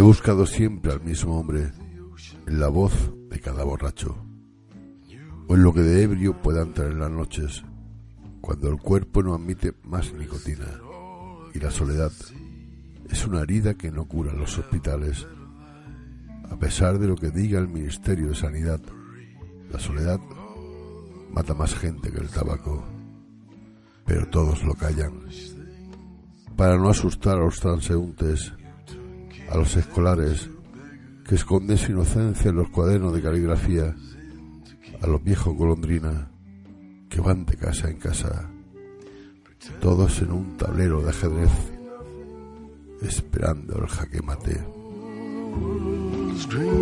He buscado siempre al mismo hombre en la voz de cada borracho, o en lo que de ebrio puedan traer las noches, cuando el cuerpo no admite más nicotina y la soledad es una herida que no cura los hospitales. A pesar de lo que diga el Ministerio de Sanidad, la soledad mata más gente que el tabaco, pero todos lo callan. Para no asustar a los transeúntes, a los escolares que esconden su inocencia en los cuadernos de caligrafía, a los viejos golondrina que van de casa en casa, todos en un tablero de ajedrez, esperando el jaque mate. Strange.